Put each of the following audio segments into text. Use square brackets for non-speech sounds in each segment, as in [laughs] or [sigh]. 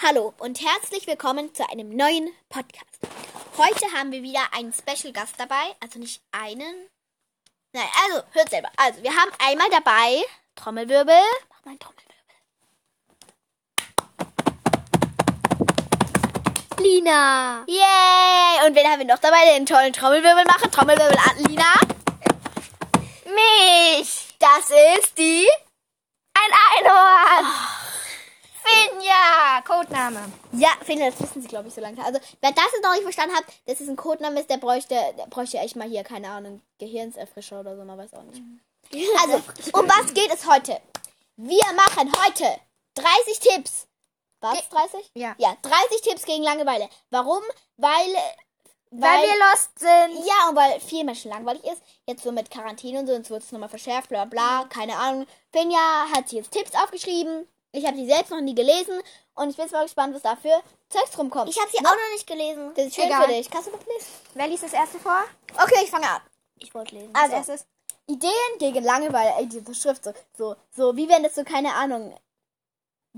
Hallo und herzlich willkommen zu einem neuen Podcast. Heute haben wir wieder einen Special Gast dabei, also nicht einen. Nein, also hört selber. Also wir haben einmal dabei Trommelwirbel. Mach mal einen Trommelwirbel. Lina. Yay! Und wen haben wir noch dabei, den tollen Trommelwirbel macht? Trommelwirbel an Lina. Mich. Das ist die. Ein Einhorn. Finja. Codename. Ja, finde das wissen Sie, glaube ich, so langsam. Also, wer das jetzt noch nicht verstanden hat, dass es ein Codename ist, der bräuchte, der bräuchte echt mal hier, keine Ahnung, Gehirnserfrischer oder so, man weiß auch nicht. Also, um was geht es heute? Wir machen heute 30 Tipps. Was? 30? Ja. Ja, 30 Tipps gegen Langeweile. Warum? Weil. Weil wir lost sind. Ja, und weil viel Menschen langweilig ist. Jetzt so mit Quarantäne und so, jetzt wird es nochmal verschärft, bla bla, keine Ahnung. Finja hat sich jetzt Tipps aufgeschrieben. Ich habe die selbst noch nie gelesen. Und ich bin jetzt mal gespannt, was da für Zeugs rumkommt. Ich habe sie auch noch nicht gelesen. Das ist schön Egal. für dich. Kannst du das lesen? Wer liest das erste vor? Okay, ich fange an. Ich wollte lesen. Also. Ideen gegen Langeweile. Ey, diese Schrift so, so, so, wie wenn das so, keine Ahnung.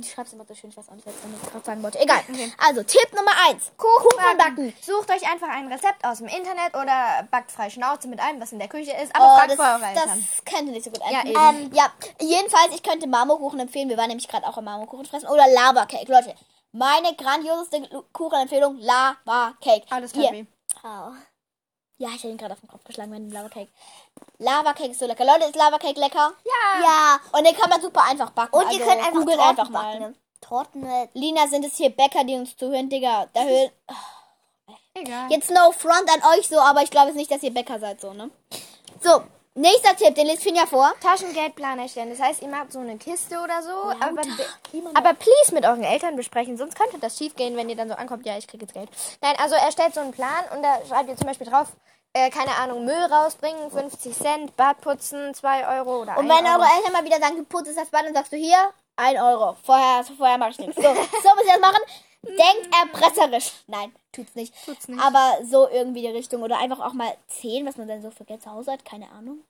Du schreibst immer so schön, ich weiß auch nicht, was ich gerade sagen wollte. Egal. Okay. Also, Tipp Nummer 1. Kuchen backen. Sucht euch einfach ein Rezept aus dem Internet oder backt frei Schnauze mit allem, was in der Küche ist. Aber Oh, fragt das, vor eure Eltern. das könnte nicht so gut Ja, enden. eben. ähm, ja, jedenfalls, ich könnte Marmorkuchen empfehlen. Wir waren nämlich gerade auch am Marmorkuchen fressen. Oder Lava Cake. Leute, meine grandioseste Lu- Kuchenempfehlung, Lava Cake. Alles Hier. happy. Ja, ich habe ihn gerade auf den Kopf geschlagen mit dem Lava Cake. Lava Cake ist so lecker. Leute, ist Lava Cake lecker? Ja. Ja. Und den kann man super einfach backen. Und also, ihr könnt einfach Torten einfach mal. backen. Torten mit. Lina, sind es hier Bäcker, die uns zuhören, Digga? Da hö- Egal. Jetzt no front an euch so, aber ich glaube jetzt nicht, dass ihr Bäcker seid, so, ne? So, nächster Tipp, den liest Finja vor. Taschengeldplan erstellen. Das heißt, ihr macht so eine Kiste oder so. aber, Immer noch. aber please mit euren Eltern besprechen, sonst könnte das schief gehen, wenn ihr dann so ankommt, ja, ich kriege jetzt Geld. Nein, also erstellt so einen Plan und da schreibt ihr zum Beispiel drauf, äh, keine Ahnung, Müll rausbringen, 50 Cent, Bad putzen, 2 Euro oder Und 1 wenn Euro. eure Eltern mal wieder sagen, du putzt das Bad, dann sagst du hier 1 Euro. Vorher, vorher mache ich nichts. So, [laughs] so muss ich das machen. Denkt erpresserisch. Nein, tut's nicht. Tut's nicht. Aber so irgendwie die Richtung. Oder einfach auch mal 10, was man dann so für Geld zu Hause hat. Keine Ahnung.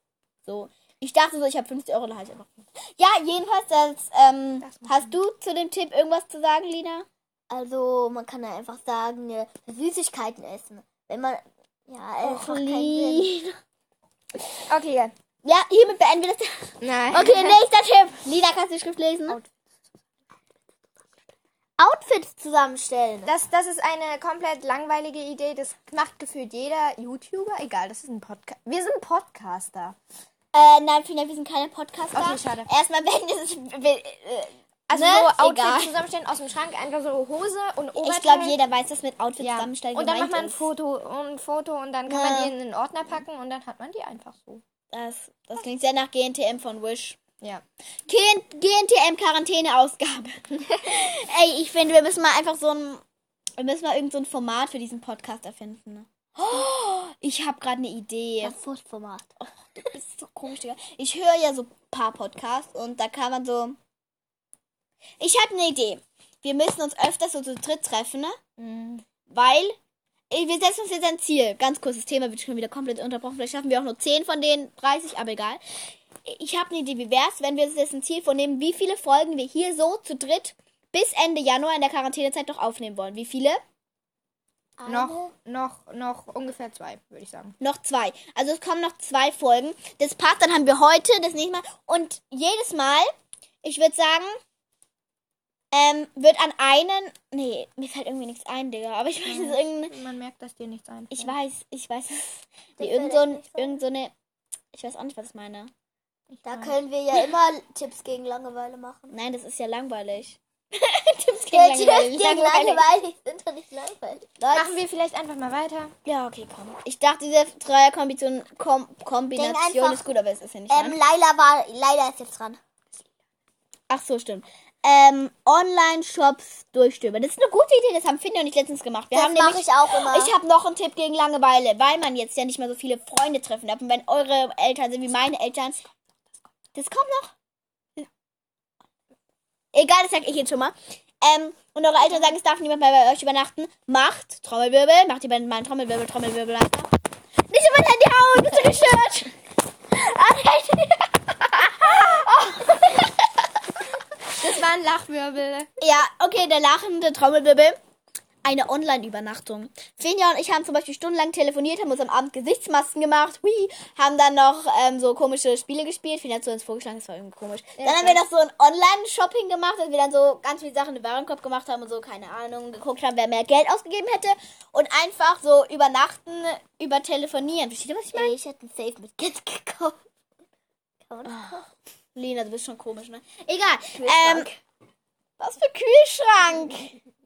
So. Ich dachte so, ich habe 50 Euro, da habe ich einfach 50. Ja, jedenfalls, das, ähm, Das hast du zu dem Tipp irgendwas zu sagen, Lina? Also, man kann ja einfach sagen, äh, Süßigkeiten essen. Wenn man. Ja, einfach keinen Sinn. Okay, ja. Ja, hiermit beenden wir das. Nein. Okay, nächster Tipp. Lina, kannst du die Schrift lesen? Outfits zusammenstellen. Das, das ist eine komplett langweilige Idee. Das macht gefühlt jeder YouTuber. Egal, das ist ein Podcast. Wir sind Podcaster. Äh, nein, Fina, wir sind keine Podcaster. Okay, schade. Erstmal, wenn es. Äh, Also Ne? so Outfits Egal. zusammenstellen aus dem Schrank, einfach so Hose und Oberteil. ich glaube, jeder weiß, dass mit Outfits ja. zusammenstellen Und dann macht man ein. Foto und ein Foto und dann kann Ja. man die in einen Ordner packen und dann hat man die einfach so. Das, das klingt sehr nach GNTM von Wish. Ja. GN GNTM Quarantäne-Ausgabe. [laughs] Ey, ich finde, wir müssen mal einfach so ein. Wir müssen mal irgend so ein Format für diesen Podcast erfinden. Ne? Oh, [gasps] ich habe gerade eine Idee. Das Food-Format. Du bist so komisch, Digga. Ich höre ja so ein paar Podcasts und da kann man so. Ich habe eine Idee. Wir müssen uns öfters so zu dritt treffen, ne? Mhm. Weil. Wir setzen uns jetzt ein Ziel. Ganz kurz, das Thema wird schon wieder komplett unterbrochen. Vielleicht schaffen wir auch nur 10 von den 30, aber egal. Ich habe eine Idee. Wie wär's, wenn wir uns jetzt ein Ziel vornehmen, wie viele Folgen wir hier so zu dritt bis Ende Januar in der Quarantänezeit noch aufnehmen wollen? Wie viele? Noch, noch, noch ungefähr zwei, würde ich sagen. Noch zwei. Also es kommen noch zwei Folgen. Das passt, dann haben wir heute, das nächste Mal. Und jedes Mal, ich würde sagen, ähm, wird an einen. Nee, mir fällt irgendwie nichts ein, Digga. Aber ich weiß, es ist irgendeine. Man merkt, dass dir nichts einfällt. Ich weiß, ich weiß. es- Nee, irgend so, ein, irgend so eine. Ich weiß auch nicht, was ich meine. Da können wir ja immer Tipps gegen Langeweile machen. Nein, das ist ja langweilig. [laughs] Tipps gegen Ja, Langeweile. Tipps gegen Langweilig. Langweile sind doch nicht langweilig. Machen wir vielleicht einfach mal weiter. Ja, okay, komm. Ich dachte, diese Dreierkombination Kom Kombination einfach, ist gut, aber es ist ja nicht. Ähm? Laila war, Laila ist jetzt dran. Ach so, stimmt. Ähm, Online-Shops durchstöbern. Das ist eine gute Idee, das haben Finja und ich letztens gemacht. Wir Das mache ich auch immer. ich habe noch einen Tipp gegen Langeweile, weil man jetzt ja nicht mehr so viele Freunde treffen darf. Und wenn eure Eltern sind wie meine Eltern, das kommt noch. Egal, das sag ich jetzt schon mal. Ähm, und eure Eltern sagen, es darf niemand mehr bei euch übernachten. Macht Trommelwirbel, macht ihr mal einen Trommelwirbel, Trommelwirbel einfach. Nicht über mein Handy hauen, bist du gestört? Das war ein Lachwirbel. Ja, okay, der lachende Trommelwirbel. Eine Online-Übernachtung. Finja und ich haben zum Beispiel stundenlang telefoniert, haben uns am Abend Gesichtsmasken gemacht, hui, haben dann noch ähm, so komische Spiele gespielt. Finja hat so uns vorgeschlagen, das war irgendwie komisch. dann haben wir noch so ein Online-Shopping gemacht, dass wir dann so ganz viele Sachen im Warenkorb gemacht haben und so, keine Ahnung, geguckt haben, wer mehr Geld ausgegeben hätte. Und einfach so übernachten, über telefonieren. Versteht ihr, was ich meine? Ich hätte ein Safe mit Kids gekauft. Kann kaufen? Lena, du bist schon komisch, ne? Egal. Ähm, was für Kühlschrank? [laughs]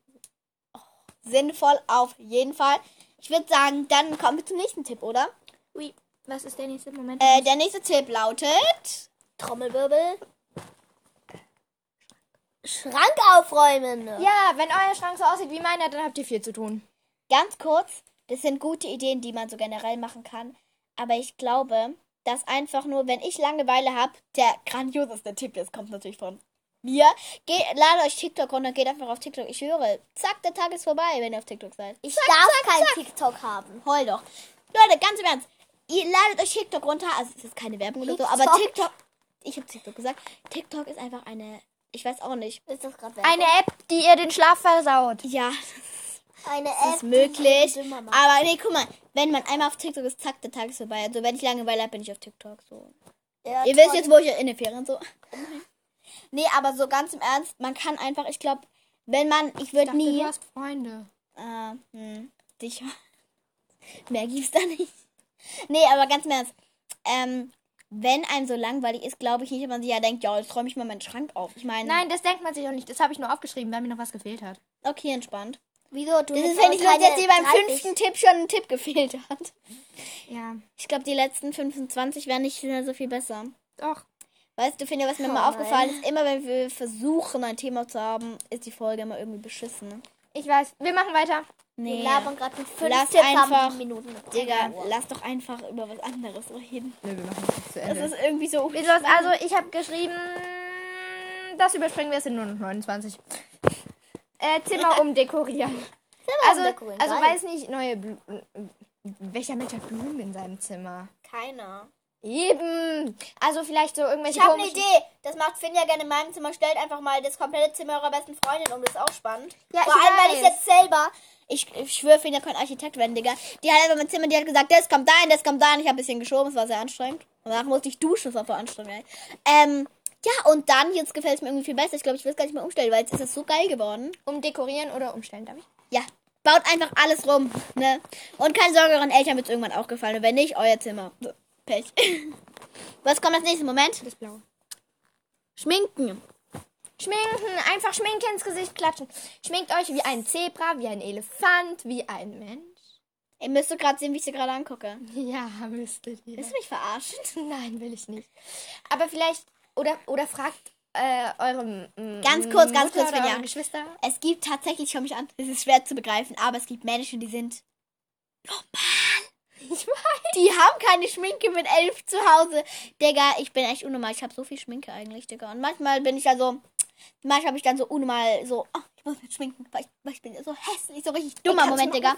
Sinnvoll auf jeden Fall. Ich würde sagen, dann kommen wir zum nächsten Tipp, oder? Ui, was ist der nächste Moment? Äh, der nächste Tipp lautet. Trommelwirbel. Schrank aufräumen. ja, wenn euer Schrank so aussieht wie meiner, dann habt ihr viel zu tun. Ganz kurz, das sind gute Ideen, die man so generell machen kann. Aber ich glaube, dass einfach nur, wenn ich Langeweile habe, der grandioseste Tipp jetzt kommt natürlich von mir. Geht, ladet euch TikTok runter, geht einfach auf TikTok. Ich höre, zack, der Tag ist vorbei, wenn ihr auf TikTok seid. Ich darf kein TikTok haben. Heul doch. Leute, ganz im Ernst. Ihr ladet euch TikTok runter. Also es ist keine Werbung oder so, aber TikTok. TikTok. Ich habe TikTok gesagt. TikTok ist einfach eine. Ich weiß auch nicht. Ist das gerade Eine App, die ihr den Schlaf versaut. Ja, Eine das App, ist möglich. Aber nee, guck mal. Wenn man einmal auf TikTok ist, zack, der Tag ist vorbei. Also wenn ich Langeweile habe, bin ich auf TikTok. So. Ja, Ihr wisst toll. jetzt, wo ich in den Ferien so. [laughs] Nee, aber so ganz im Ernst, man kann einfach, ich glaube, wenn man, ich würde nie. Du hast Freunde. Ah, hm, sicher. [laughs] Mehr gibt's da nicht. Nee, aber ganz im Ernst. Ähm, wenn einem so langweilig ist, glaube ich nicht, dass man sich ja denkt, ja, jetzt räume ich mal meinen Schrank auf. Ich meine, Nein, das denkt man sich auch nicht. Das habe ich nur aufgeschrieben, weil mir noch was gefehlt hat. okay, entspannt. Wieso? Du Das ist, wenn ich keine jetzt hier beim 30. fünften Tipp schon ein Tipp gefehlt hat. Ja, Ich glaube, die letzten 25 wären nicht so viel besser. doch. Weißt du, finde, was mir Oh mal aufgefallen ist, immer wenn wir versuchen, ein Thema zu haben, ist die Folge immer irgendwie beschissen. Ich weiß. Wir machen weiter. Wir Nee. labern gerade mit fünf Lass Tipps, einfach- haben sieben Minuten. Digga, lass doch einfach über was anderes reden. Nee, wir machen das zu Das ist irgendwie so. Also, ich habe geschrieben, das überspringen wir, es sind nur noch 29. Äh, Zimmer umdekorieren. Also, umdekorieren, also geil. weiß nicht, neue Blumen. Welcher Mensch hat Blumen in seinem Zimmer? Keiner. Eben. Also vielleicht so irgendwelche Ich habe eine Idee. Das macht Finn ja gerne in meinem Zimmer. Stellt einfach mal das komplette Zimmer eurer besten Freundin um. Das ist auch spannend. Ja, Vor ich allem, weil ich weiß. jetzt selber. Ich, ich schwöre, Finn ja kein Architekt werden, Digga. Die hat einfach mein Zimmer, die hat gesagt, das kommt dahin, das kommt dahin. Ich habe ein bisschen geschoben, es war sehr anstrengend. Und danach musste ich duschen, das war voll anstrengend. ey. Ähm, ja, und dann, jetzt gefällt es mir irgendwie viel besser. Ich glaube, ich will es gar nicht mehr umstellen, weil jetzt ist es so geil geworden. umdekorieren oder umstellen, darf ich? Ja, baut einfach alles rum, ne? Und keine Sorge, euren Eltern wird es irgendwann auch gefallen. Und wenn nicht, euer Zimmer. So, Pech. [laughs] Was kommt als nächstes? Moment. Das blaue. Schminken. Schminken, einfach Schminke ins Gesicht klatschen. Schminkt euch wie ein Zebra, wie ein Elefant, wie ein Mensch. Ihr müsst doch gerade sehen, wie ich sie gerade angucke. [laughs] Ja, müsstet ihr. Willst du mich verarschen? [laughs] Nein, will ich nicht. Aber vielleicht, oder, oder fragt äh, eure Ganz kurz, ganz kurz, Finja. eure Geschwister. Es gibt tatsächlich, schau mich an, es ist schwer zu begreifen, aber es gibt Menschen, die sind normal. Ich weiß. Die haben keine Schminke mit elf zu Hause. Digga, ich bin echt unnormal. Ich habe so viel Schminke eigentlich, Digga. Und manchmal bin ich ja so, manchmal habe ich dann so unnormal so, oh, ich muss mich schminken, weil ich, weil ich bin so hässlich, so richtig dummer Moment, Digga.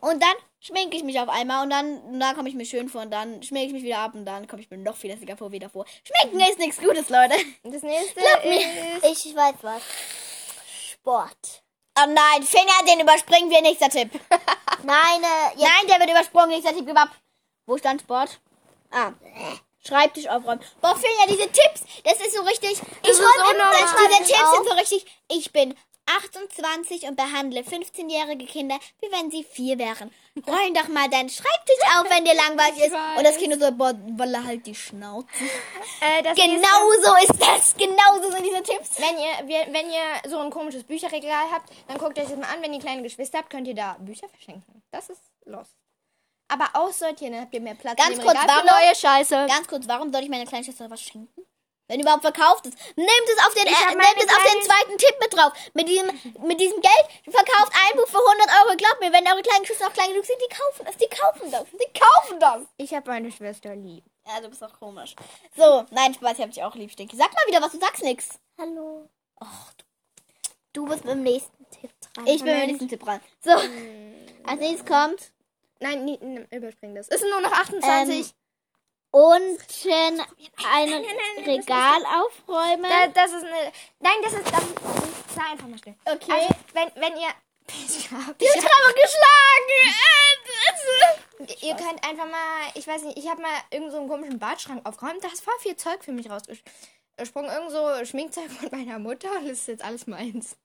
Und dann schminke ich mich auf einmal und dann, und dann komme ich mir schön vor und dann schminke ich mich wieder ab und dann komme ich mir noch viel hässlicher vor wie davor. Schminken ist nichts Gutes, Leute. Das nächste ist... Ich weiß was. Sport. Oh nein, Finger, den überspringen wir. Nächster Tipp. [laughs] Nein, äh, Nein, der wird übersprungen. Nächster Tipp. Gib ab. Wo stand Sport? Ah. Schreibtisch aufräumen. Boah, Finger, diese Tipps. Das ist so richtig. Ich ist so räume immer das, diese Tipps auf. sind so richtig. Ich bin 28 und behandle 15-jährige Kinder, wie wenn sie vier wären. Räum doch mal deinen Schreibtisch auf, wenn dir langweilig [laughs] ist. Und das Kind so, boah, wolle halt die Schnauze. [laughs] Äh, das Genau so ist das. Genau so sind diese Tipps. wenn ihr, wenn ihr so ein komisches Bücherregal habt, dann guckt euch das mal an. Wenn ihr kleine Geschwister habt, könnt ihr da Bücher verschenken. Das ist los. Aber aussortieren, dann habt ihr mehr Platz Ganz kurz, warum- neue Scheiße. Ganz kurz, warum soll ich meiner kleinen Schwester was schenken? Wenn überhaupt verkauft ist. Nehmt es auf den, äh, nehmt es auf den zweiten Tipp mit drauf. Mit diesem, mit diesem Geld verkauft ein Buch für 100 Euro. Glaubt mir, wenn eure kleinen Geschwister noch klein genug sind, die kaufen das. Die kaufen das. Die kaufen das. Ich habe meine Schwester lieb. Ja, du bist auch komisch. So, nein, Spaß, ich hab dich auch lieb, Stinky. Sag mal wieder was, du sagst nix. Hallo. Och, Du bist beim nächsten Tipp dran. ich bin mit diesem Tipp dran. So, als nächstes kommt Nein, nie, n- überspring das. Es sind nur noch 28. Ähm, unten ein Regal aufräumen. Da, das ist eine. Nein, das ist. Das, sei einfach mal still. Okay. Also, wenn, wenn ihr. [laughs] Ich hab, Ich habe geschlagen. [laughs] Ihr könnt einfach mal, ich weiß nicht, ich habe mal irgend so einen komischen Badschrank aufgeräumt. Da ist voll viel Zeug für mich rausgesprungen. Irgend so Schminkzeug von meiner Mutter und das ist jetzt alles meins.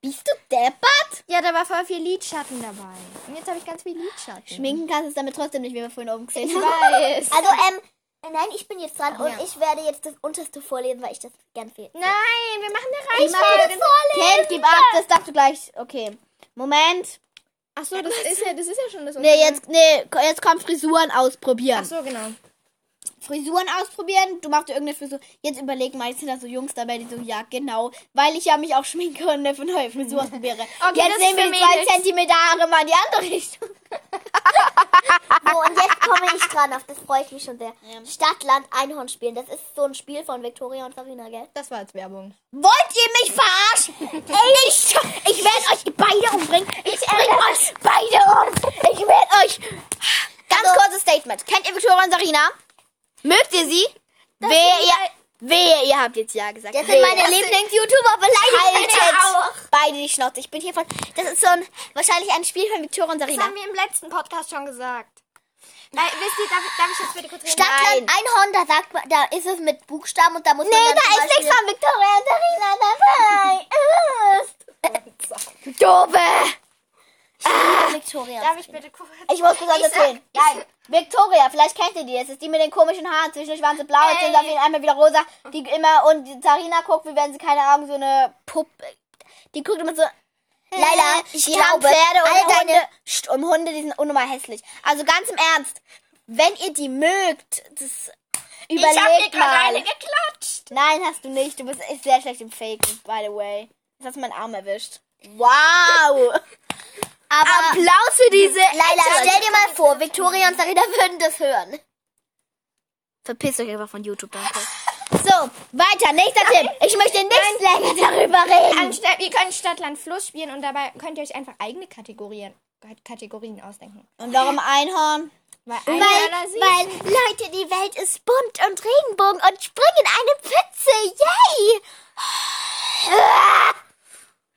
Bist du deppert? Ja, da war voll viel Lidschatten dabei. Und jetzt habe ich ganz viel Lidschatten. Schminken kannst du es damit trotzdem nicht, wie wir vorhin oben gesehen Ich haben. weiß. Also, ähm, nein, ich bin jetzt dran und Ja. ich werde jetzt das unterste vorlesen, weil ich das gern viel. Nein, wir machen eine Ich das Kind, gib ab, das darfst du gleich. Okay. Moment. Ach so, das ist ja, das ist ja schon das Nee, jetzt, nee, jetzt kommt Frisuren ausprobieren. Ach so, genau. Frisuren ausprobieren, du machst dir irgendeine Frisur. Jetzt überleg mal, jetzt sind da so Jungs dabei, die so, ja, genau, weil ich ja mich auch schminke und eine neue Frisur ausprobiere. Okay, jetzt das nehmen wir zwei. Zentimeter Haare mal in die andere Richtung. [laughs] So, und jetzt komme ich dran, auf das freue ich mich schon sehr. Stadt, Land, Einhorn spielen. Das ist so ein Spiel von Victoria und Farina, gell? Das war jetzt Werbung. Wollt ihr mich verarschen? Ich, ich werde euch beide umbringen. Ich bringe euch beide um. Ich werde euch... Ganz kurzes Statement. Kennt ihr Victoria und Sarina? Mögt ihr sie? Wehe, ihr... Wehe, ihr habt jetzt Ja gesagt. Das Wehe. sind meine Lieblings-YouTuber, beleidigt auch. Haltet beide die Schnauze. Ich bin hier von... Das ist so ein... Wahrscheinlich ein Spiel von Victoria und Das Sarina. haben wir im letzten Podcast schon gesagt. Weil, wisst ihr, darf, darf ich jetzt bitte kurz reden? Stadt, Land, Einhorn, da sagt man, da ist es mit Buchstaben und da muss Nee, man dann da ist nichts von Victoria und Sarina dabei. [laughs] Doofe! Victoria. Darf ich bitte kurz? Ich muss das alles erzählen. Nein, Victoria, vielleicht kennt ihr die. Das ist die mit den komischen Haaren. Zwischendurch waren sie blau, jetzt sind auf jeden einmal wieder rosa. Die immer, und die Sarina guckt, wie wenn sie, keine Ahnung, so eine Puppe. Die guckt immer so. Leila, ich die glaube, Pferde und all Hunde. deine- St- Und Hunde, die sind unnormal hässlich. Also ganz im Ernst, wenn ihr die mögt, das überlegt mal. geklatscht. Nein, hast du nicht. Du bist echt sehr schlecht im Faken, by the way. Jetzt hast du meinen Arm erwischt. [laughs] Wow! Aber Applaus für diese. Leila, stell dir mal vor, Victoria und Sarina würden das hören. Verpisst euch einfach von YouTube, danke. So, weiter, nächster Tipp. Ich möchte nicht länger darüber reden. Anstatt, ihr könnt Stadt, Land, Fluss spielen und dabei könnt ihr euch einfach eigene Kategorien, Kategorien ausdenken. Und warum Einhorn? Weil, Weil, weil, Leute, die Welt ist bunt und Regenbogen und springen in eine Pfütze. Yay!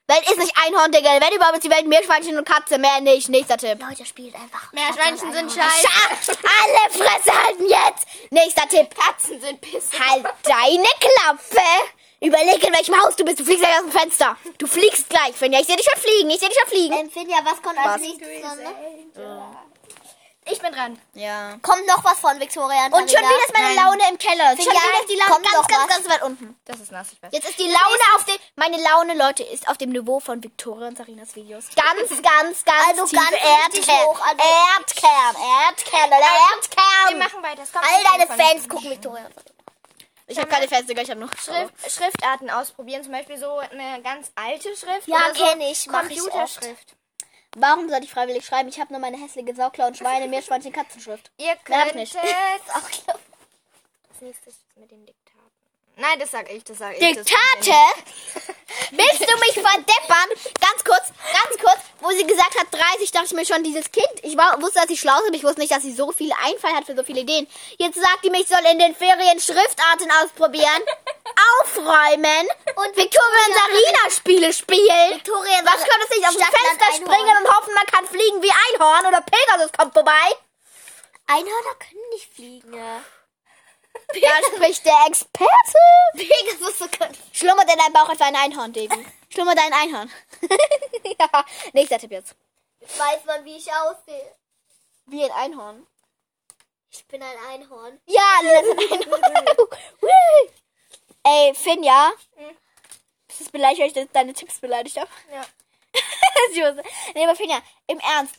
Welt ist nicht Einhorn, Digga. Wenn überhaupt ist die Welt Meerschweinchen und Katze. Mehr nicht. Nächster Tipp. Leute, spielt einfach. Meerschweinchen sind scheiße. Schaf! Alle Fresse halten jetzt! Nächster Tipp. Katzen sind Pisse. Halt deine Klappe! Überleg, in welchem Haus du bist. Du fliegst gleich aus dem Fenster. Du fliegst gleich, Finja. Ich sehe dich schon fliegen. Ich sehe dich schon fliegen. Ähm, Finja, was kommt als nächstes? Ich bin dran. Ja. Kommt noch was von Victoria und, Und schon wieder ist meine Nein. Laune im Keller. Schon wieder ist die Laune kommt ganz, ganz, was? ganz weit unten. Das ist nass, ich weiß. Jetzt ist die Laune auf dem, meine Laune, Leute, ist auf dem Niveau von Victoria und Sarinas Videos. Ganz, [laughs] ganz, ganz Also tief ganz Erdkern. hoch, also- Erdkern, Erdkern, oder Wir Erdkern. machen weiter. All deine Fans gucken Victoria und Sarina. Ich habe keine Feste, ich habe noch Schrift, Schriftarten ausprobieren. Zum Beispiel so eine ganz alte Schrift. Ja, oder so ich Computerschrift. Warum soll ich freiwillig schreiben? Ich habe nur meine hässliche Sauklaue und Schweine, Meerschweinchen, Katzenschrift. Ihr Mehr hab könnt es. [laughs] nicht. Als nächstes mit den Diktaten. Nein, das sag ich, das sag ich. Diktate? [laughs] Willst du mich verdeppern? Ganz kurz, ganz kurz, wo sie gesagt hat 30, dachte ich mir schon, dieses Kind. Ich war, wusste, dass sie schlau ist, aber ich wusste nicht, dass sie so viel Einfall hat für so viele Ideen. Jetzt sagt die mir, ich soll in den Ferien Schriftarten ausprobieren, [laughs] aufräumen und Victoria und Sarina Spiele spielen. Victoria Was kann das nicht? Aus dem Stadt, Land, Fenster springen und hoffen, man kann fliegen wie Einhorn oder Pegasus kommt vorbei? Einhörner können nicht fliegen. Ja. Da spricht der Experte. Pegasus so können. Schlummert in deinem Bauch etwa ein Einhorn, Davy? Schlummert ein Einhorn. [laughs] ja, nächster Tipp jetzt. Jetzt weiß man, wie ich aussehe. Wie ein Einhorn. Ich bin ein Einhorn. Ja, ein Einhorn. [laughs] Ey, Finja. Ist das beleidigt, weil ich de- deine Tipps beleidigt habe? Ja. [laughs] Nee, aber Finja, im Ernst.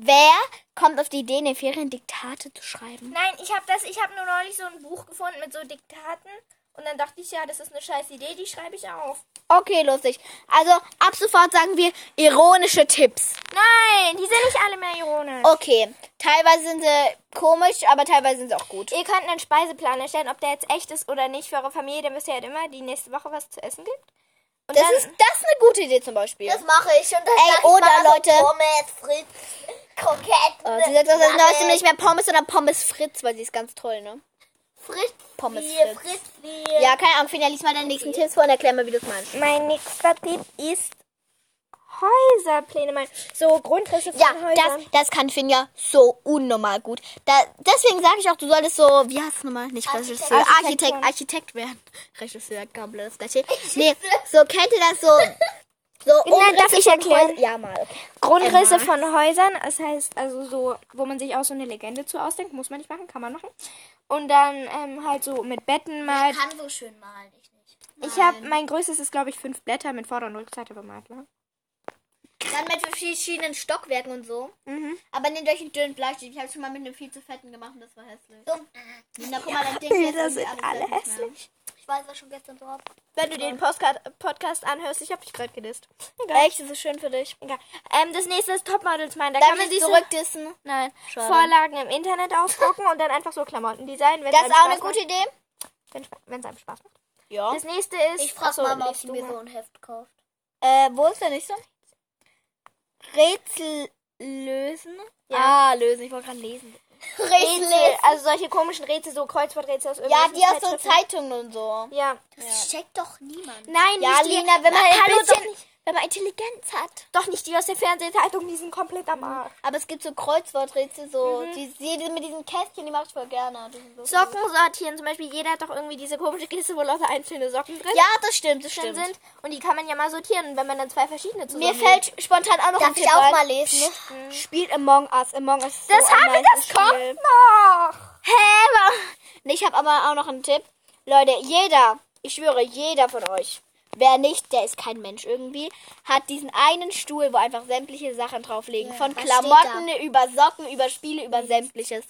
Wer kommt auf die Idee, in den Ferien Diktate zu schreiben? Nein, ich habe das, ich habe nur neulich so ein Buch gefunden mit so Diktaten und dann dachte ich, ja, das ist eine scheiß Idee, die schreibe ich auf. Okay, lustig. Also, ab sofort sagen wir ironische Tipps. Nein, die sind nicht alle mehr ironisch. Okay, teilweise sind sie komisch, aber teilweise sind sie auch gut. Ihr könnt einen Speiseplan erstellen, ob der jetzt echt ist oder nicht für eure Familie, dann wisst ihr halt immer, die nächste Woche was zu essen gibt. Und Das ist, das ist eine gute Idee zum Beispiel. Das mache ich. Und dann Ey, sag ich oder, mal Leute- Pommes, Fritz, Kroketten. Oh, sie sagt auch, das Nuggets. ist nicht mehr Pommes, sondern Pommes Fritz, weil sie ist ganz toll, ne? Fritz. Pommes Fritz. Fritz. Ja, keine Ahnung. Finja, lies mal deinen nächsten Tipps vor und erklär mal, wie du es meinst. Mein nächster Tipp ist Häuserpläne. Mein, so Grundrisse von Ja, Häusern. das, das kann Finja so unnormal gut. Da, deswegen sage ich auch, du solltest so, wie heißt es nochmal? Nicht Regisseur, Architekt. Architekt, Architekt werden. [laughs] Regisseur, komplett das. Nee, so kennt ihr das so. [laughs] So Nein, darf ich erklären? Ja, mal. Okay. Grundrisse Emma. von Häusern, das heißt also so, wo man sich auch so eine Legende zu ausdenkt, muss man nicht machen, kann man machen. Und dann ähm, halt so mit Betten mal. kann so schön malen, ich nicht. Ich habe mein größtes ist glaube ich fünf Blätter mit Vorder- und Rückseite bemalt. Ne? Dann mit verschiedenen Stockwerken und so. Mhm. Aber nehmt euch einen dünnen Bleistift. Ich habe schon mal mit einem viel zu fetten gemacht und das war hässlich. Dumm. Na, guck mal, dein [laughs] Ding Bilder jetzt sind alle mehr. hässlich. Ich weiß, was schon gestern so hab. Wenn du den Postcard Podcast anhörst, ich habe dich gerade gedisst. Egal. Echt, das ist schön für dich. Egal. Ähm, das nächste ist Topmodels mein. Da Darf kann man ich sich so, zurückdissen? nein, Schade. Vorlagen im Internet ausdrucken und dann einfach so Klamotten designen. wenn Das ist auch eine gute Idee. macht. Wenn es einem Spaß macht. Ja. Das nächste ist. Ich frage Achso, Mama, ob sie mir so ein Heft kauft. Äh, wo ist der nächste? Rätsel lösen? Ja. Ah, lösen. Ich wollte gerade lesen. Rätsel, also solche komischen Rätsel, so Kreuzworträtsel aus Ja, irgendwelchen die aus so. Zeitungen und so. Ja. Das checkt doch niemand. Nein, Ja, nicht Lina, wenn man ein Hallo, bisschen, wenn man Intelligenz hat. doch nicht die aus der Fernsehzeitung, die sind komplett am Arsch. Aber es gibt so Kreuzworträtsel, so, die, die mit diesen Kästchen, die mache ich voll gerne. Die so Socken sortieren, zum Beispiel, jeder hat doch irgendwie diese komische Kiste, wo lauter einzelne Socken drin Ja, das stimmt, das stimmt. sind. Und die kann man ja mal sortieren, wenn man dann zwei verschiedene zusammen Mir fällt spontan auch noch Darf ein ich Tipp auch ein. mal lesen? Spielt Among Us. Among Us ist Das so habe, das kommt noch. Hä? Nee, Ich habe aber auch noch einen Tipp. Leute, jeder, ich schwöre, jeder von euch, wer nicht, der ist kein Mensch irgendwie, hat diesen einen Stuhl, wo einfach sämtliche Sachen drauf liegen. Von Klamotten über Socken, über Spiele, über sämtliches.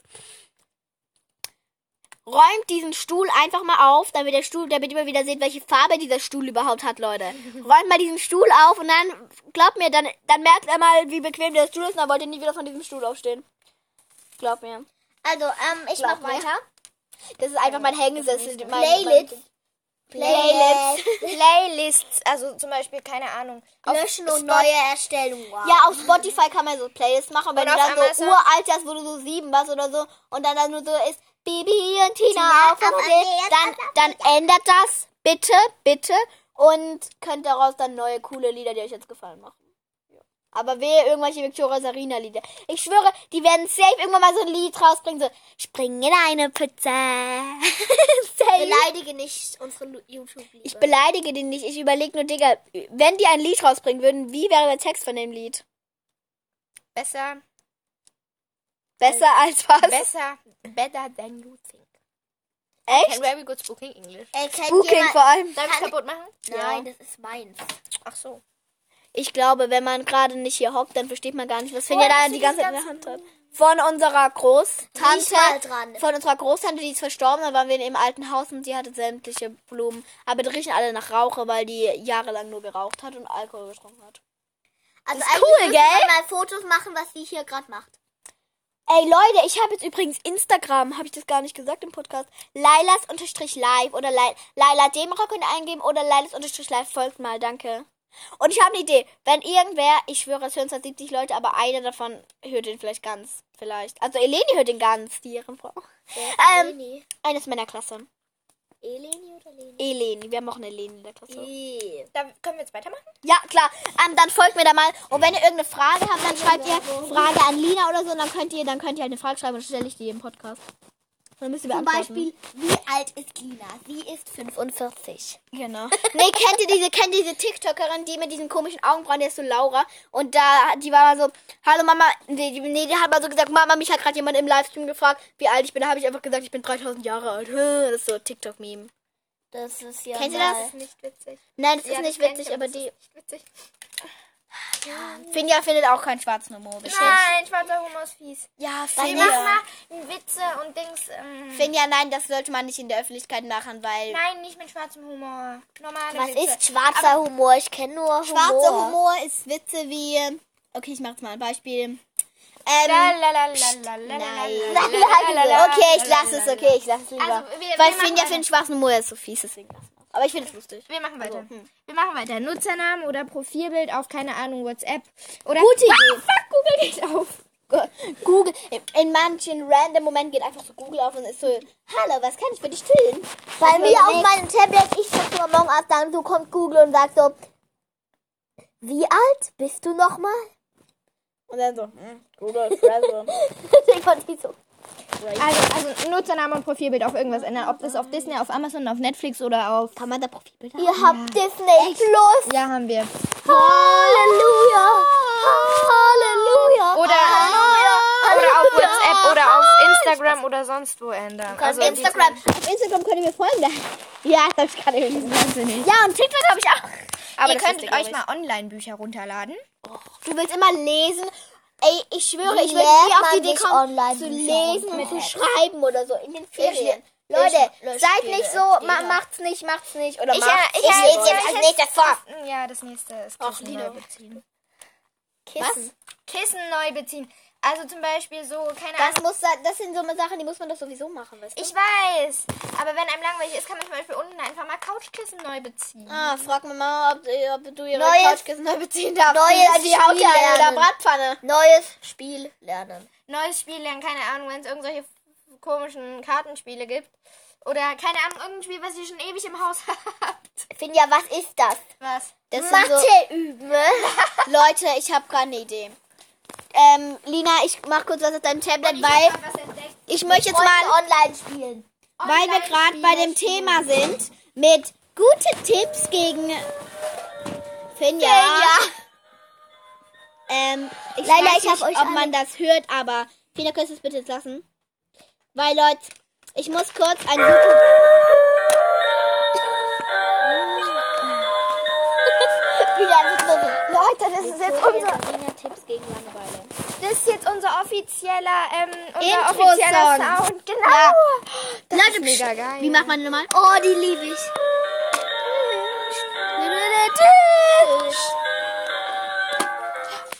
Räumt diesen Stuhl einfach mal auf, damit der Stuhl, damit ihr mal wieder seht, welche Farbe dieser Stuhl überhaupt hat, Leute. [laughs] Räumt mal diesen Stuhl auf und dann, glaubt mir, dann, dann merkt ihr mal, wie bequem der Stuhl ist und dann wollt ihr nie wieder von diesem Stuhl aufstehen. Glaubt mir. Also, ähm, ich Glaub mach mir. weiter. Das ist einfach mein Hängesessel. Playlist. Playlist. [laughs] Playlists, also zum Beispiel, keine Ahnung. auf Löschen und Spot- neue Erstellung. Wow. Ja, auf Spotify kann man so Playlists machen. Wenn du auf dann so uralt hast, wo du so sieben warst oder so und dann, dann nur so ist Bibi und Tina Tina auf auf Idee, dann, dann ändert das bitte, bitte und könnt daraus dann neue coole Lieder, die euch jetzt gefallen machen. Ja. Aber wehe irgendwelche Victoria Sarina Lieder. Ich schwöre, die werden safe irgendwann mal so ein Lied rausbringen, so Spring in eine [laughs] safe. Beleidige nicht unsere YouTube-Liebe. Ich beleidige den nicht. Ich überlege nur, Digga, wenn die ein Lied rausbringen würden, wie wäre der Text von dem Lied? Besser, Besser als was? besser, better than you think. Can Echt? very good speaking English. Ey, Booking jemand- vor allem. Darf ich kaputt machen? Nein, das ist meins. Ach so. Ich glaube, wenn man gerade nicht hier hockt, dann versteht man gar nicht, was Finja Woher da die ganze Zeit in der Hand hat. Von unserer Großtante. dran. Von unserer Großtante, die ist verstorben, da waren wir in ihrem alten Haus und sie hatte sämtliche Blumen. Aber die riechen alle nach Rauche, weil die jahrelang nur geraucht hat und Alkohol getrunken hat. Also ist eigentlich cool, gell? wir mal Fotos machen, was sie hier gerade macht. Ey Leute, ich habe jetzt übrigens Instagram, habe ich das gar nicht gesagt im Podcast. Lailas unterstrich live oder Lai- Laila Demra könnt ihr eingeben oder Lailas unterstrich live folgt mal, danke. Und ich habe eine Idee, wenn irgendwer, ich schwöre, es hören zwar 70 Leute, aber einer davon hört den vielleicht ganz, vielleicht. Also Eleni hört den ganz, die Ehrenfrau. Ähm, Eleni. Eines meiner Klasse. Eleni oder Leni? Eleni, wir haben auch eine Eleni in der Klasse. E. Da können wir jetzt weitermachen? Ja, klar. Ähm, dann folgt mir da mal. Und wenn ihr irgendeine Frage habt, dann schreibt ihr Frage an Lina oder so. Und dann könnt ihr, dann könnt ihr halt eine Frage schreiben und dann stelle ich die im Podcast. Dann müsst ihr Zum beantworten. Beispiel, wie alt ist Lina? Sie ist 45. Genau. [laughs] Nee, kennt ihr diese, kennt ihr diese TikTokerin, die mit diesen komischen Augenbrauen, die ist so Laura. Und da, die war mal so, hallo Mama, nee, die, nee, die hat mal so gesagt, Mama, mich hat gerade jemand im Livestream gefragt, wie alt ich bin. Da habe ich einfach gesagt, ich bin 3000 Jahre alt. [laughs] Das ist so TikTok-Meme. Das ist ja Kennt ihr mal- das? ist nicht witzig. Nein, das Ja, ist nicht witzig, aber das die, ist nicht witzig. Finja findet auch keinen schwarzen Humor. bestimmt. Nein, schwarzer Humor ist fies. Ja, Wir Finja. machen mal Witze und Dings. Ähm, Finja, nein, das sollte man nicht in der Öffentlichkeit machen, weil nein, nicht mit schwarzem Humor. Normale Was Witze. ist schwarzer Humor? Ich kenne nur Humor. schwarzer Humor ist Witze wie, okay, ich mache jetzt mal ein Beispiel. Ähm. Okay, ich lasse es, okay, ich lasse es lieber. Also, wir- wir Weil machen Finja findet schwarzen Humor ist so fies, deswegen lassen wir es. Aber ich finde es lustig. Wir machen weiter. Also, hm. Wir machen weiter. Nutzernamen oder Profilbild auf, keine Ahnung, WhatsApp. Oder Gute Ah, Idee. fuck, Google geht auf. Google, in manchen random Momenten geht einfach so Google auf und ist so, hallo, was kann ich für dich tun? Bei Das mir auf nix. meinem Tablet, ich sag so Among Us, dann so kommt Google und sagt so, wie alt bist du nochmal? Und dann so, hm, Google, Fresse. ich fand Also, also Nutzername und Profilbild auf irgendwas ändern. Ob das auf Disney, auf Amazon, auf Netflix oder auf... Kann man da Profilbilder Ihr habt Disney Plus. Ja, haben wir. Halleluja. Halleluja. Oder, Halleluja. oder auf WhatsApp oder auf Instagram oder sonst wo ändern. Also in Instagram. Auf Instagram könnt ihr mir folgen. [laughs] Ja, das habe ich gerade. Wahnsinnig. Ja, und TikTok habe ich auch. Aber Ihr ihr könntet euch mal Online-Bücher runterladen. Du willst immer lesen. Ey, ich schwöre, Wie ich will lernt nie auf die Idee kommen, online zu lesen und zu schreiben oder so in den Ferien. Ich- Leute, ich- ich seid spiele nicht so, ma macht's nicht, macht's nicht oder Ich, macht's. ich, ich ich, lese jetzt ich- als nächstes vor. Ja, das nächste ist Kissen Lino. neu beziehen. Kissen. Kissen neu beziehen. Also zum Beispiel so, keine Das, Ahnung. muss, da- das sind so Sachen, die muss man doch sowieso machen, weißt du? Ich weiß. Aber wenn einem langweilig ist, kann man zum Beispiel unten einfach mal Couchkissen neu beziehen. Ah, frag mal Mama, ob, äh, ob du ihre Neues- Couchkissen neu beziehen darfst. neues die haut ja Spiel oder lernen. Bratpfanne. Neues Spiel lernen. Neues Spiel lernen, keine Ahnung, wenn es irgendwelche komischen Kartenspiele gibt. Oder keine Ahnung, irgendein Spiel, was ihr schon ewig im Haus [laughs] habt. Finja, was ist das? Was? Das Mathe so, üben. [laughs] Leute, ich habe gerade eine Idee. Ähm, Lina, ich mach kurz was auf deinem Tablet, weil was entdeckt. ich möchte jetzt mal, online spielen. weil wir gerade bei dem Thema sind, mit gute Tipps gegen Finja. Ähm, ich Leila, weiß ich nicht, ob alle- man das hört, aber Finja, könntest du es bitte jetzt lassen? Weil, Leute, ich muss kurz ein YouTube... [laughs] Leute, das ist jetzt unser, Tipps gegen Langeweile. das ist jetzt unser offizieller, ähm, unser Intro-Song. offizieller Sound. Genau. Ja. Das Leute, ist mega geil. Wie macht man den nochmal? Oh, die liebe ich.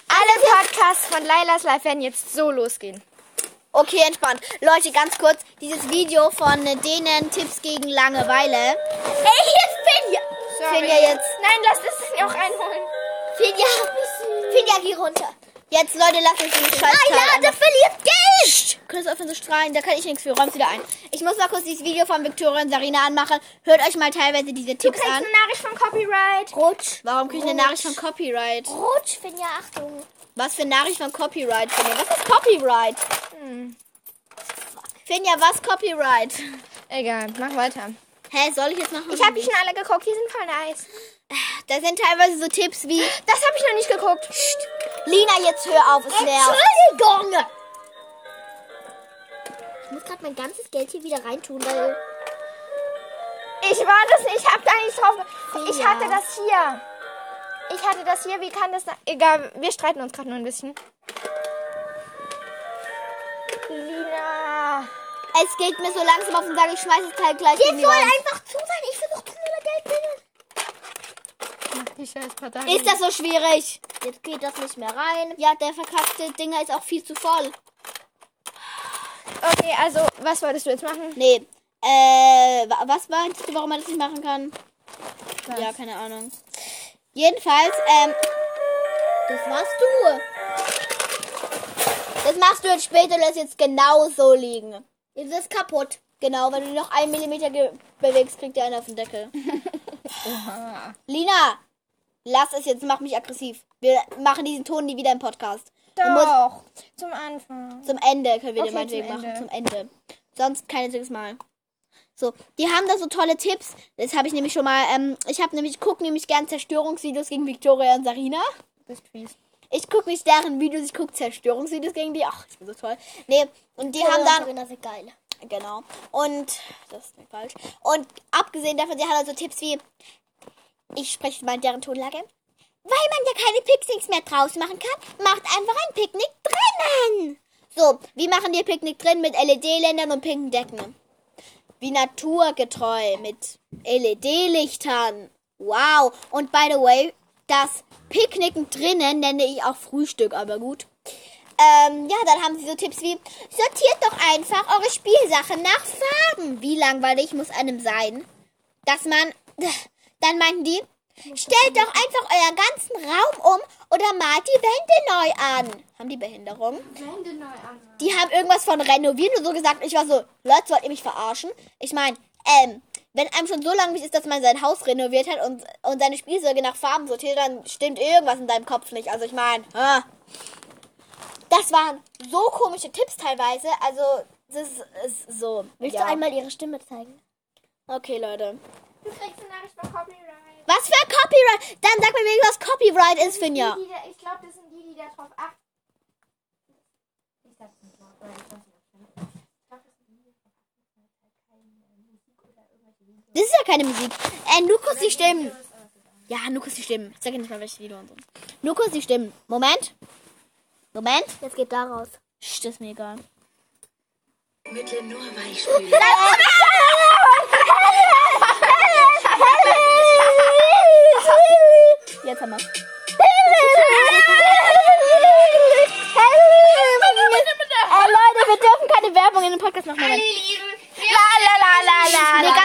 Alle Podcasts von Lailas Life werden jetzt so losgehen. Okay, entspannt. Leute, ganz kurz, dieses Video von denen Tipps gegen Langeweile. Ey, hier ist Finja! Sorry. Finja jetzt. Nein, lass das auch reinholen. Finja, Finja, geh runter. Jetzt, Leute, lasst uns den Scheiß Leila, der verliert Geld. Könnt ihr aufhören zu strahlen? Da kann ich nichts für. Räumt wieder ein. Ich muss mal kurz dieses Video von Victoria und Sarina anmachen. Hört euch mal teilweise diese Du Tipps kriegst an. eine Nachricht vom Copyright. Rutsch. Warum kriege ich eine Nachricht von Copyright? Rutsch, Finja, Achtung. Was für eine Nachricht von Copyright, Finja? Was ist Copyright? Hm. Finja, was Copyright? Egal, mach weiter. Hä, soll ich jetzt noch Ich habe die schon alle geguckt, die sind voll nice. Da sind teilweise so Tipps wie Das habe ich noch nicht geguckt. Lina, jetzt hör auf, es nervt. Entschuldigung. Ich muss gerade mein ganzes Geld hier wieder reintun, weil... Ich war das nicht, ich habe da nicht drauf. Ich Ja. hatte das hier. Ich hatte das hier, wie kann das... da- Egal, wir streiten uns gerade nur ein bisschen. Lina. Es geht mir so langsam auf den Sack, ich schmeiß das Teil gleich in Jetzt die soll Wand. einfach zu sein. Ich will doch schneller Geld gewinnen. Die scheiß. Ist das so schwierig? Jetzt geht das nicht mehr rein. Ja, der verkackte Dinger ist auch viel zu voll. Okay, also, was wolltest du jetzt machen? Nee. Äh, wa- was meinst du, warum man das nicht machen kann? Was? Ja, keine Ahnung. Jedenfalls, ähm, Das warst du. das machst du jetzt später und lässt jetzt genau so liegen. Jetzt ist kaputt. Genau, wenn du noch einen Millimeter bewegst, kriegt der einen auf den Deckel. Lina, lass es jetzt, mach mich aggressiv. Wir machen diesen Ton nie wieder im Podcast. Doch, zum Anfang. zum Ende können wir Okay, den meinetwegen machen. Zum Ende. Sonst kein einziges Mal. So, die haben da so tolle Tipps. Das habe ich nämlich schon mal. Ähm, ich habe nämlich, gucke nämlich gern Zerstörungsvideos gegen Victoria und Sarina. Du bist fies. Ich gucke nicht deren Videos, ich gucke Zerstörungsvideos gegen die. Ach, ich bin so toll. Nee, und die haben dann. Das ist geil. Genau. Und das ist nicht falsch. Und abgesehen davon, sie haben also Tipps wie, ich spreche mal deren Tonlage. Weil man ja keine Picknicks mehr draußen machen kann, macht einfach ein Picknick drinnen. So, wie machen die Picknick drin mit LED-Ländern und pinken Decken? Wie naturgetreu mit LED-Lichtern. Wow. Und by the way, das Picknicken drinnen nenne ich auch Frühstück, aber gut. Ähm, ja, dann haben sie so Tipps wie, sortiert doch einfach eure Spielsachen nach Farben. Wie langweilig muss einem sein, dass man, dann meinten die, Stellt doch einfach euren ganzen Raum um oder malt die Wände neu an. Haben die Behinderung? Wände neu an. Die haben irgendwas von renovieren und so gesagt. Ich war so, Leute, wollt ihr mich verarschen? Ich meine, ähm, wenn einem schon so lange ist, dass man sein Haus renoviert hat und, und seine Spielzeuge nach Farben sortiert, dann stimmt irgendwas in deinem Kopf nicht. Also ich meine, ah. das waren so komische Tipps teilweise. Also das ist so. Willst ja. du einmal ihre Stimme zeigen? Okay, Leute. Du kriegst eine Nachricht von Copyright. Was für Copyright? Dann sag mir, wenigstens, was Copyright ist, Finja. Die, die da- Ich glaube, das sind die, die da drauf achten. Ich sag's nicht weil ich weiß nicht, ob es stimmt. Ich glaube, das sind die, die drauf achten, dass halt keine Musik oder irgendwelche Videos. Das ist ja keine Musik. Äh, nur kurz die Stimmen. Ja, nur kurz die Stimmen. Ich sag dir nicht mal, welches Video und so. Nur kurz die Stimmen. Moment. Moment. Jetzt geht da raus. Psst, ist mir egal. Mit Lenore Weichspüler. Jetzt haben wir's. Äh, Leute, wir dürfen keine Werbung in den Podcast machen. Moment. Nee,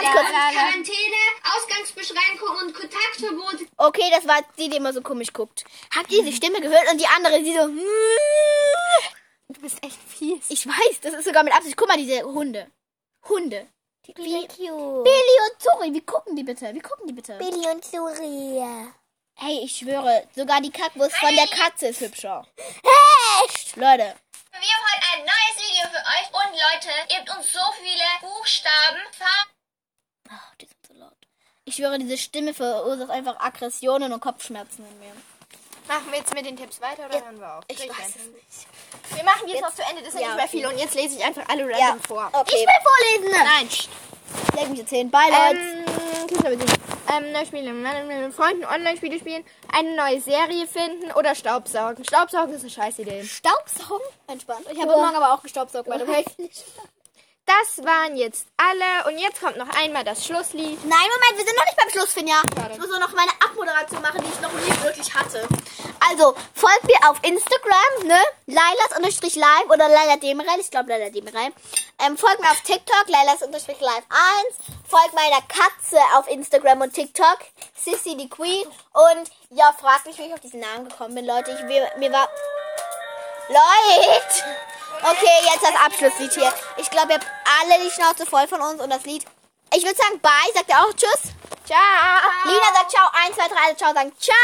ganz kurz. Quarantäne, Ausgangsbeschränkung und Kontaktverbot. Okay, das war die, die immer so komisch guckt. Habt ihr die Stimme gehört? Und die andere, die so... Du bist echt fies. Ich weiß, das ist sogar mit Absicht. Guck mal, diese Hunde. Hunde. Wie cute. Billy und Zuri, wie gucken die bitte? Wie gucken die bitte? Billy und Suri. Hey, ich schwöre, sogar die Kackwurst von der Katze ist hübscher. Echt? Leute, Wir haben heute ein neues Video für euch. Und Leute, ihr habt uns so viele Buchstaben, Farben oh, die sind so laut. Ich schwöre, diese Stimme verursacht einfach Aggressionen und Kopfschmerzen in mir. Machen wir jetzt mit den Tipps weiter oder hören wir auf? Ich Krieg weiß es nicht. Wir machen jetzt, noch zu Ende, das sind Ja, nicht mehr viele und jetzt lese ich einfach alle random vor. Okay. Ich will vorlesen. Nein, pst. Leg mich erzählen. Bye, Leute. Ähm, Kinderbeziehung. ähm, neue Spiele, mit Freunden Online-Spiele spielen, eine neue Serie finden oder Staubsaugen. Staubsaugen ist eine scheiß Idee. Staubsaugen? Entspannt. Ich habe heute Morgen aber auch gestaubsaugt, by the way. [laughs] Das waren jetzt alle und jetzt kommt noch einmal das Schlusslied. Nein, Moment, wir sind noch nicht beim Schluss, Finja. Ich muss nur noch meine Abmoderation machen, die ich noch nie wirklich hatte. Also, folgt mir auf Instagram, ne? Lailas-live oder Laila Demirel. Ich glaube Laila Demirel. Ähm, folgt mir auf TikTok, Lailas-live 1. Folgt meiner Katze auf Instagram und TikTok, Sissy the Queen. Und ja, fragt mich, wie ich auf diesen Namen gekommen bin, Leute. Ich, mir, mir war... Leute! Okay, jetzt das Abschlusslied hier. Ich glaube, ihr habt alle die Schnauze voll von uns und das Lied. Ich würde sagen, bye. Sagt ihr auch Tschüss? Ciao! Lina sagt Ciao. 1, 2, 3, ciao. Sagen Ciao.